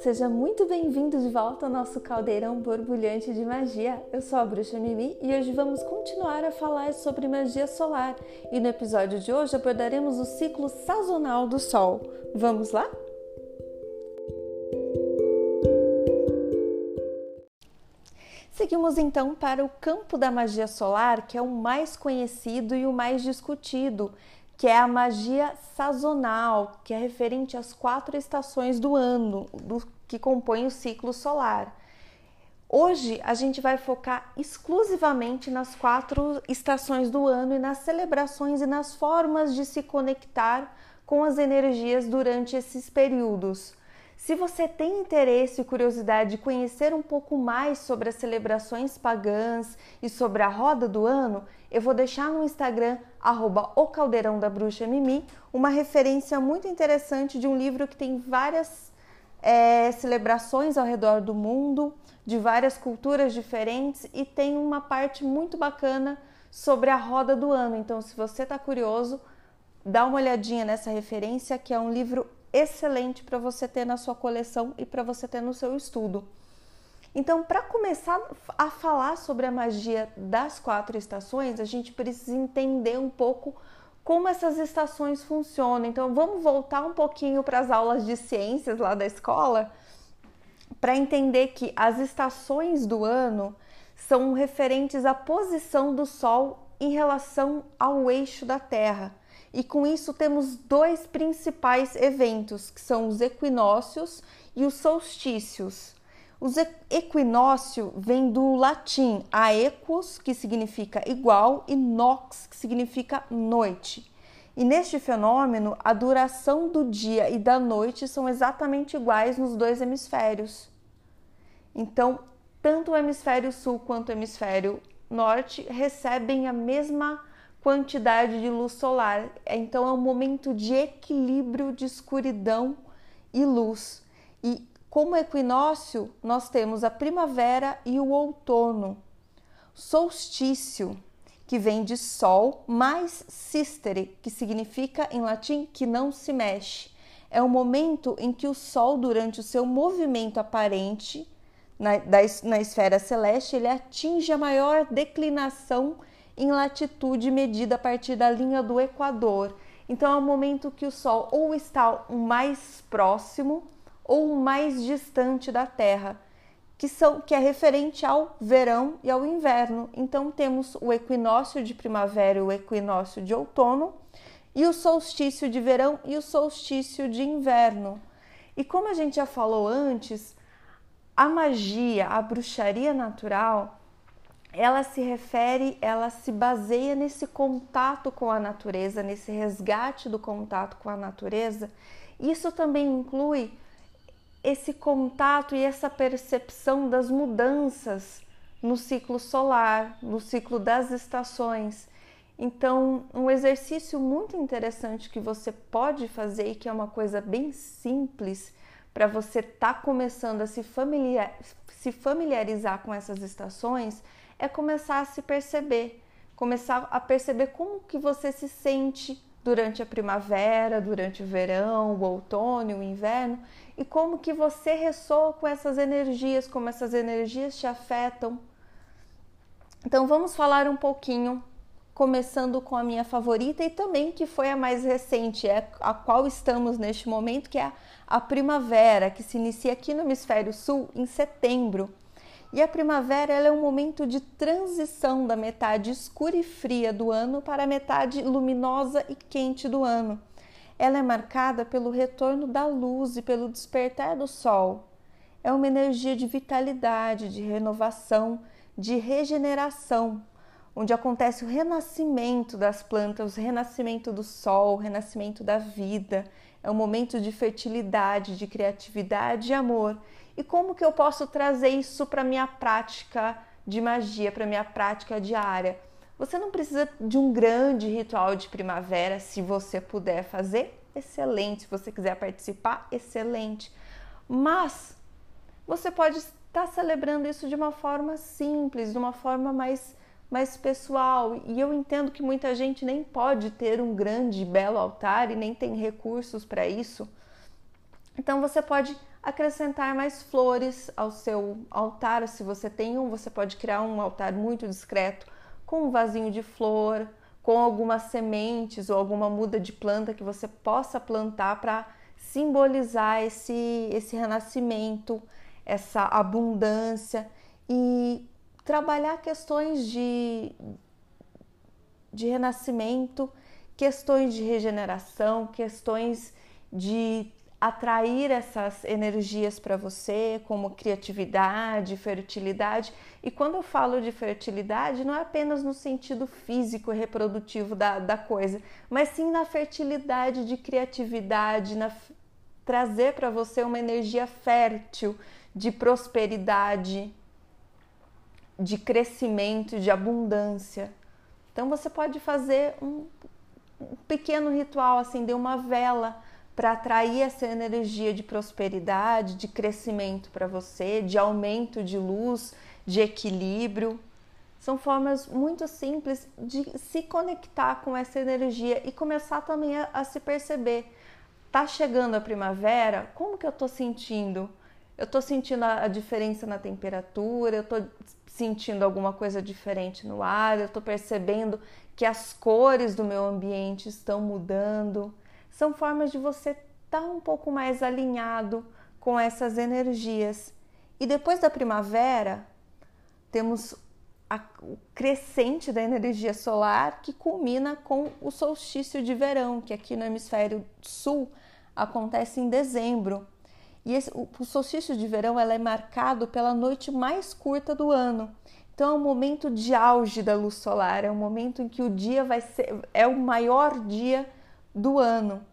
seja muito bem-vindo de volta ao nosso caldeirão borbulhante de magia. Eu sou a Bruxa Mimi e hoje vamos continuar a falar sobre magia solar. E no episódio de hoje abordaremos o ciclo sazonal do Sol. Vamos lá? Seguimos então para o campo da magia solar, que é o mais conhecido e o mais discutido, que é a magia sazonal, que é referente às quatro estações do ano, do, que compõem o ciclo solar. Hoje a gente vai focar exclusivamente nas quatro estações do ano e nas celebrações e nas formas de se conectar com as energias durante esses períodos. Se você tem interesse e curiosidade de conhecer um pouco mais sobre as celebrações pagãs e sobre a roda do ano, eu vou deixar no Instagram, arroba o Caldeirão da Bruxa Mimi, uma referência muito interessante de um livro que tem várias é, celebrações ao redor do mundo, de várias culturas diferentes e tem uma parte muito bacana sobre a roda do ano. Então, se você está curioso, dá uma olhadinha nessa referência, que é um livro excelente para você ter na sua coleção e para você ter no seu estudo. Então, para começar a falar sobre a magia das quatro estações, a gente precisa entender um pouco como essas estações funcionam. Então, vamos voltar um pouquinho para as aulas de ciências lá da escola para entender que as estações do ano são referentes à posição do Sol em relação ao eixo da Terra e com isso temos dois principais eventos, que são os equinócios e os solstícios. O equinócio vem do latim aequus, que significa igual, e nox, que significa noite. E neste fenômeno, a duração do dia e da noite são exatamente iguais nos dois hemisférios. Então, tanto o hemisfério sul quanto o hemisfério norte recebem a mesma quantidade de luz solar. Então é um momento de equilíbrio de escuridão e luz. E como equinócio, nós temos a primavera e o outono. Solstício, que vem de sol, mais sistere, que significa em latim que não se mexe. É o momento em que o sol, durante o seu movimento aparente na, da, na esfera celeste, ele atinge a maior declinação em latitude medida a partir da linha do Equador. Então é o momento que o Sol ou está mais próximo ou mais distante da Terra, que, são, que é referente ao verão e ao inverno. Então temos o equinócio de primavera e o equinócio de outono, e o solstício de verão e o solstício de inverno. E como a gente já falou antes, a magia, a bruxaria natural, ela se refere, ela se baseia nesse contato com a natureza, nesse resgate do contato com a natureza. Isso também inclui esse contato e essa percepção das mudanças no ciclo solar, no ciclo das estações. Então, um exercício muito interessante que você pode fazer e que é uma coisa bem simples para você estar tá começando a se, familiar, se familiarizar com essas estações é começar a se perceber, começar a perceber como que você se sente durante a primavera, durante o verão, o outono, o inverno e como que você ressoa com essas energias, como essas energias te afetam. Então vamos falar um pouquinho, começando com a minha favorita e também que foi a mais recente, é a qual estamos neste momento, que é a primavera, que se inicia aqui no hemisfério sul em setembro. E a primavera é um momento de transição da metade escura e fria do ano para a metade luminosa e quente do ano. Ela é marcada pelo retorno da luz e pelo despertar do sol. É uma energia de vitalidade, de renovação, de regeneração, onde acontece o renascimento das plantas, o renascimento do sol, o renascimento da vida. É um momento de fertilidade, de criatividade e amor e como que eu posso trazer isso para minha prática de magia, para minha prática diária? Você não precisa de um grande ritual de primavera, se você puder fazer, excelente. Se você quiser participar, excelente. Mas você pode estar celebrando isso de uma forma simples, de uma forma mais mais pessoal. E eu entendo que muita gente nem pode ter um grande belo altar e nem tem recursos para isso. Então você pode acrescentar mais flores ao seu altar. Se você tem um, você pode criar um altar muito discreto com um vasinho de flor, com algumas sementes ou alguma muda de planta que você possa plantar para simbolizar esse, esse renascimento, essa abundância e trabalhar questões de, de renascimento, questões de regeneração, questões de atrair essas energias para você, como criatividade, fertilidade. E quando eu falo de fertilidade, não é apenas no sentido físico e reprodutivo da, da coisa, mas sim na fertilidade de criatividade, na trazer para você uma energia fértil de prosperidade, de crescimento, de abundância. Então você pode fazer um, um pequeno ritual, acender uma vela para atrair essa energia de prosperidade, de crescimento para você, de aumento de luz, de equilíbrio. São formas muito simples de se conectar com essa energia e começar também a, a se perceber. Tá chegando a primavera, como que eu tô sentindo? Eu tô sentindo a, a diferença na temperatura, eu tô sentindo alguma coisa diferente no ar, eu tô percebendo que as cores do meu ambiente estão mudando são formas de você estar tá um pouco mais alinhado com essas energias. E depois da primavera, temos a, o crescente da energia solar que culmina com o solstício de verão, que aqui no hemisfério sul acontece em dezembro. E esse, o, o solstício de verão ela é marcado pela noite mais curta do ano. Então é um momento de auge da luz solar, é um momento em que o dia vai ser é o maior dia do ano.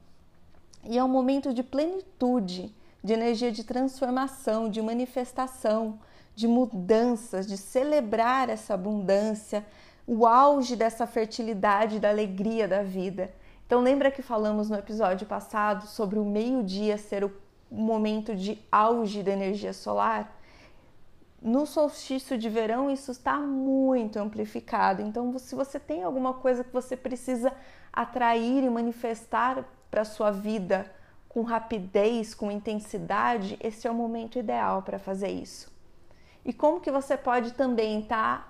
E é um momento de plenitude, de energia de transformação, de manifestação, de mudanças, de celebrar essa abundância, o auge dessa fertilidade, da alegria da vida. Então lembra que falamos no episódio passado sobre o meio-dia ser o momento de auge da energia solar? No solstício de verão isso está muito amplificado. Então, se você tem alguma coisa que você precisa atrair e manifestar para a sua vida com rapidez, com intensidade, esse é o momento ideal para fazer isso. E como que você pode também estar tá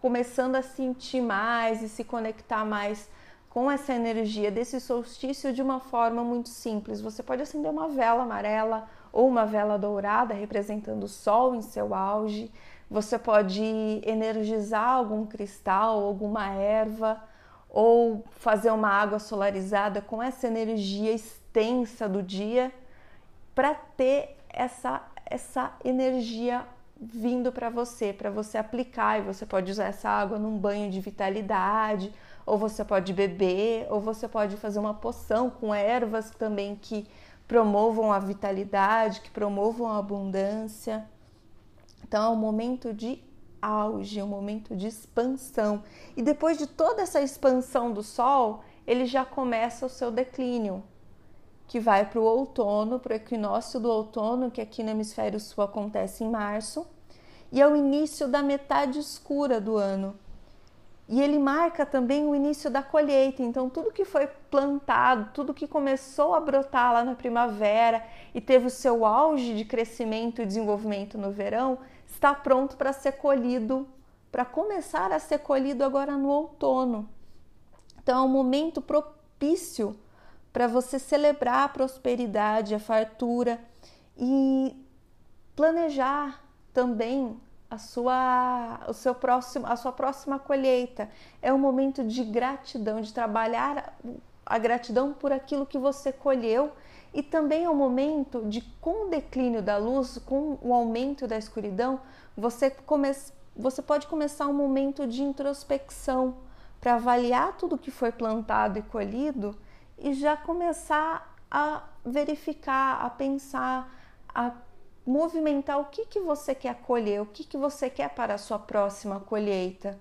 começando a sentir mais e se conectar mais com essa energia desse solstício de uma forma muito simples. Você pode acender uma vela amarela ou uma vela dourada representando o sol em seu auge. Você pode energizar algum cristal, alguma erva ou fazer uma água solarizada com essa energia extensa do dia para ter essa essa energia vindo para você, para você aplicar e você pode usar essa água num banho de vitalidade, ou você pode beber, ou você pode fazer uma poção com ervas também que promovam a vitalidade, que promovam a abundância. Então é um momento de auge, um momento de expansão. E depois de toda essa expansão do Sol, ele já começa o seu declínio, que vai para o outono, para o equinócio do outono, que aqui no hemisfério sul acontece em março, e é o início da metade escura do ano. E ele marca também o início da colheita. Então, tudo que foi plantado, tudo que começou a brotar lá na primavera e teve o seu auge de crescimento e desenvolvimento no verão, está pronto para ser colhido, para começar a ser colhido agora no outono. Então é um momento propício para você celebrar a prosperidade, a fartura e planejar também a sua, o seu próximo, a sua próxima colheita. É um momento de gratidão, de trabalhar a gratidão por aquilo que você colheu e também é um momento de, com o declínio da luz, com o aumento da escuridão, você, come, você pode começar um momento de introspecção para avaliar tudo que foi plantado e colhido e já começar a verificar, a pensar, a movimentar o que, que você quer colher, o que, que você quer para a sua próxima colheita.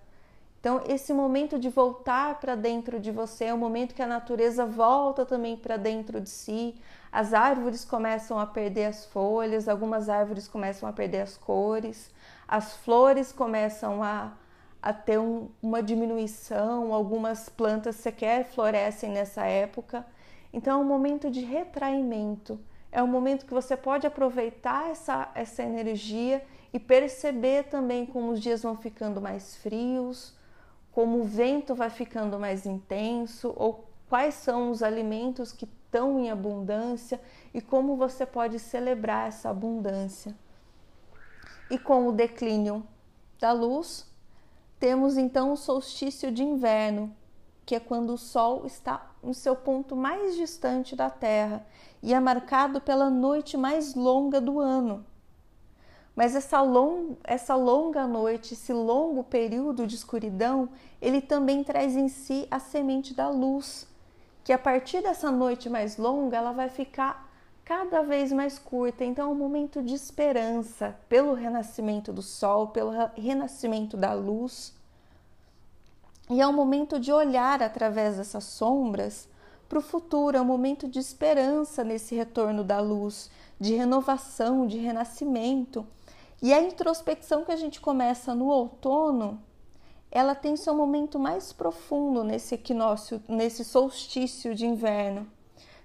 Então, esse momento de voltar para dentro de você é o momento que a natureza volta também para dentro de si. As árvores começam a perder as folhas, algumas árvores começam a perder as cores, as flores começam a, a ter um, uma diminuição, algumas plantas sequer florescem nessa época. Então, é um momento de retraimento, é um momento que você pode aproveitar essa, essa energia e perceber também como os dias vão ficando mais frios, como o vento vai ficando mais intenso, ou quais são os alimentos que estão em abundância e como você pode celebrar essa abundância. E com o declínio da luz, temos então o solstício de inverno, que é quando o Sol está no seu ponto mais distante da Terra e é marcado pela noite mais longa do ano. Mas essa, long, essa longa noite, esse longo período de escuridão, ele também traz em si a semente da luz, que a partir dessa noite mais longa, ela vai ficar cada vez mais curta. Então é um momento de esperança pelo renascimento do sol, pelo renascimento da luz. E é um momento de olhar através dessas sombras para o futuro, é um momento de esperança nesse retorno da luz, de renovação, de renascimento. E a introspecção que a gente começa no outono, ela tem seu momento mais profundo nesse equinócio, nesse solstício de inverno,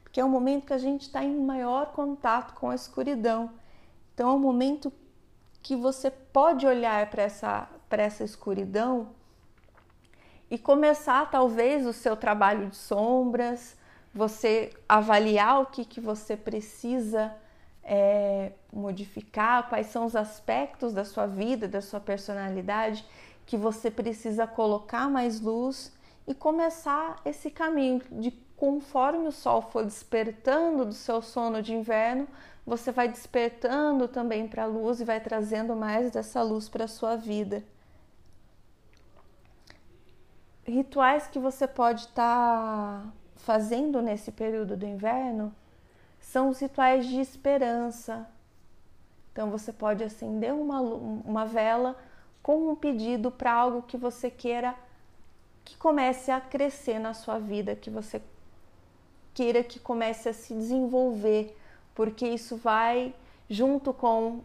porque é um momento que a gente está em maior contato com a escuridão. Então é um momento que você pode olhar para essa, essa escuridão e começar talvez o seu trabalho de sombras, você avaliar o que, que você precisa é, modificar, quais são os aspectos da sua vida, da sua personalidade que você precisa colocar mais luz e começar esse caminho de conforme o sol for despertando do seu sono de inverno, você vai despertando também para a luz e vai trazendo mais dessa luz para a sua vida rituais que você pode estar tá fazendo nesse período do inverno são os rituais de esperança. Então você pode acender uma, uma vela com um pedido para algo que você queira que comece a crescer na sua vida, que você queira que comece a se desenvolver, porque isso vai junto com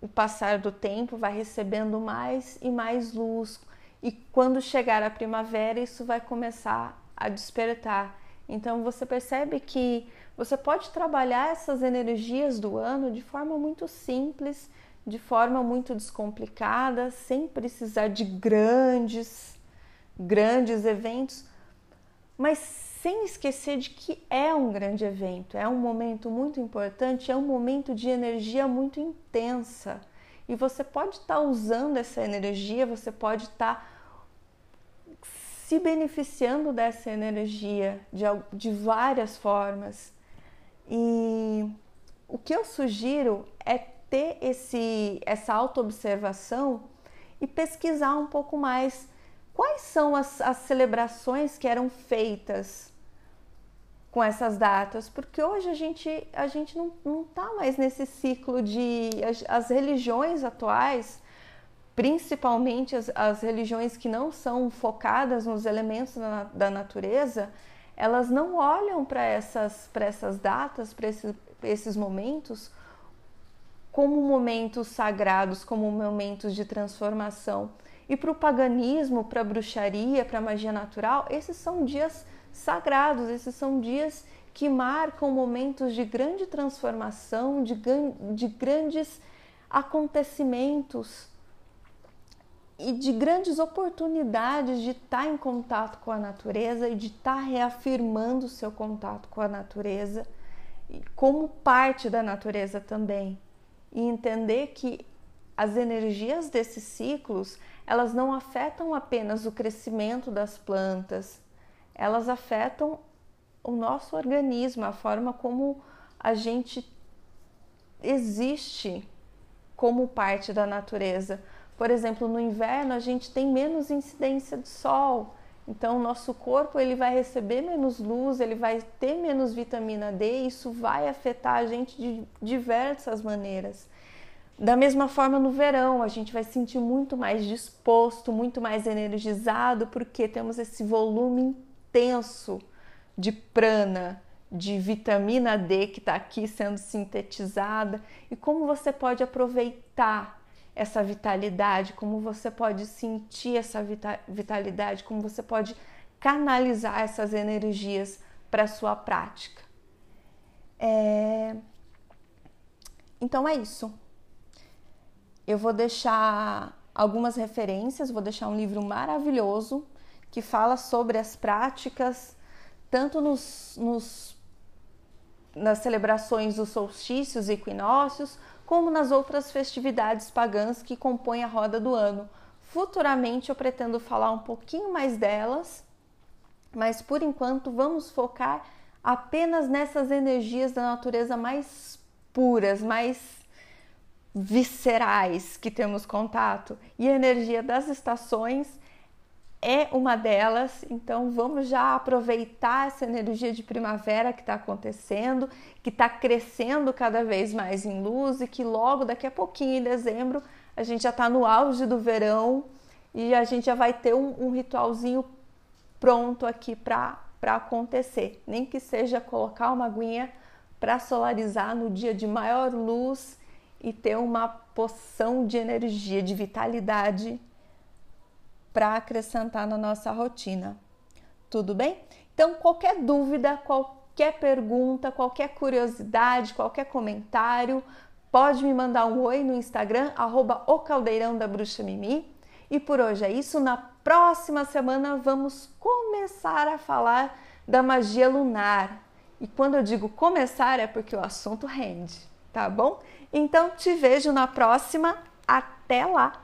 o passar do tempo, vai recebendo mais e mais luz, e quando chegar a primavera, isso vai começar a despertar. Então você percebe que você pode trabalhar essas energias do ano de forma muito simples, de forma muito descomplicada, sem precisar de grandes, grandes eventos, mas sem esquecer de que é um grande evento, é um momento muito importante, é um momento de energia muito intensa. E você pode estar tá usando essa energia, você pode estar tá se beneficiando dessa energia de, de várias formas. E o que eu sugiro é ter esse, essa autoobservação e pesquisar um pouco mais quais são as, as celebrações que eram feitas com essas datas, porque hoje a gente, a gente não está mais nesse ciclo de. As, as religiões atuais principalmente as, as religiões que não são focadas nos elementos da, da natureza, elas não olham para essas, essas datas, para esses, esses momentos, como momentos sagrados, como momentos de transformação. E para o paganismo, para a bruxaria, para a magia natural, esses são dias sagrados, esses são dias que marcam momentos de grande transformação, de, de grandes acontecimentos e de grandes oportunidades de estar em contato com a natureza e de estar reafirmando o seu contato com a natureza como parte da natureza também e entender que as energias desses ciclos elas não afetam apenas o crescimento das plantas, elas afetam o nosso organismo, a forma como a gente existe como parte da natureza. Por exemplo, no inverno a gente tem menos incidência de sol, então nosso corpo ele vai receber menos luz, ele vai ter menos vitamina D, e isso vai afetar a gente de diversas maneiras. Da mesma forma no verão, a gente vai sentir muito mais disposto, muito mais energizado, porque temos esse volume intenso de prana, de vitamina D que está aqui sendo sintetizada e como você pode aproveitar essa vitalidade, como você pode sentir essa vitalidade, como você pode canalizar essas energias para sua prática. É... Então é isso. Eu vou deixar algumas referências, vou deixar um livro maravilhoso que fala sobre as práticas, tanto nos, nos nas celebrações dos solstícios e equinócios, como nas outras festividades pagãs que compõem a roda do ano. Futuramente eu pretendo falar um pouquinho mais delas, mas por enquanto vamos focar apenas nessas energias da natureza mais puras, mais viscerais que temos contato. E a energia das estações é uma delas, então vamos já aproveitar essa energia de primavera que está acontecendo, que está crescendo cada vez mais em luz e que logo daqui a pouquinho, em dezembro, a gente já está no auge do verão e a gente já vai ter um, um ritualzinho pronto aqui para acontecer. Nem que seja colocar uma aguinha para solarizar no dia de maior luz e ter uma poção de energia, de vitalidade para acrescentar na nossa rotina. Tudo bem? Então, qualquer dúvida, qualquer pergunta, qualquer curiosidade, qualquer comentário, pode me mandar um oi no Instagram, arroba o caldeirão da bruxa Mimi. E por hoje é isso. Na próxima semana vamos começar a falar da magia lunar. E quando eu digo começar é porque o assunto rende, tá bom? Então te vejo na próxima. Até lá!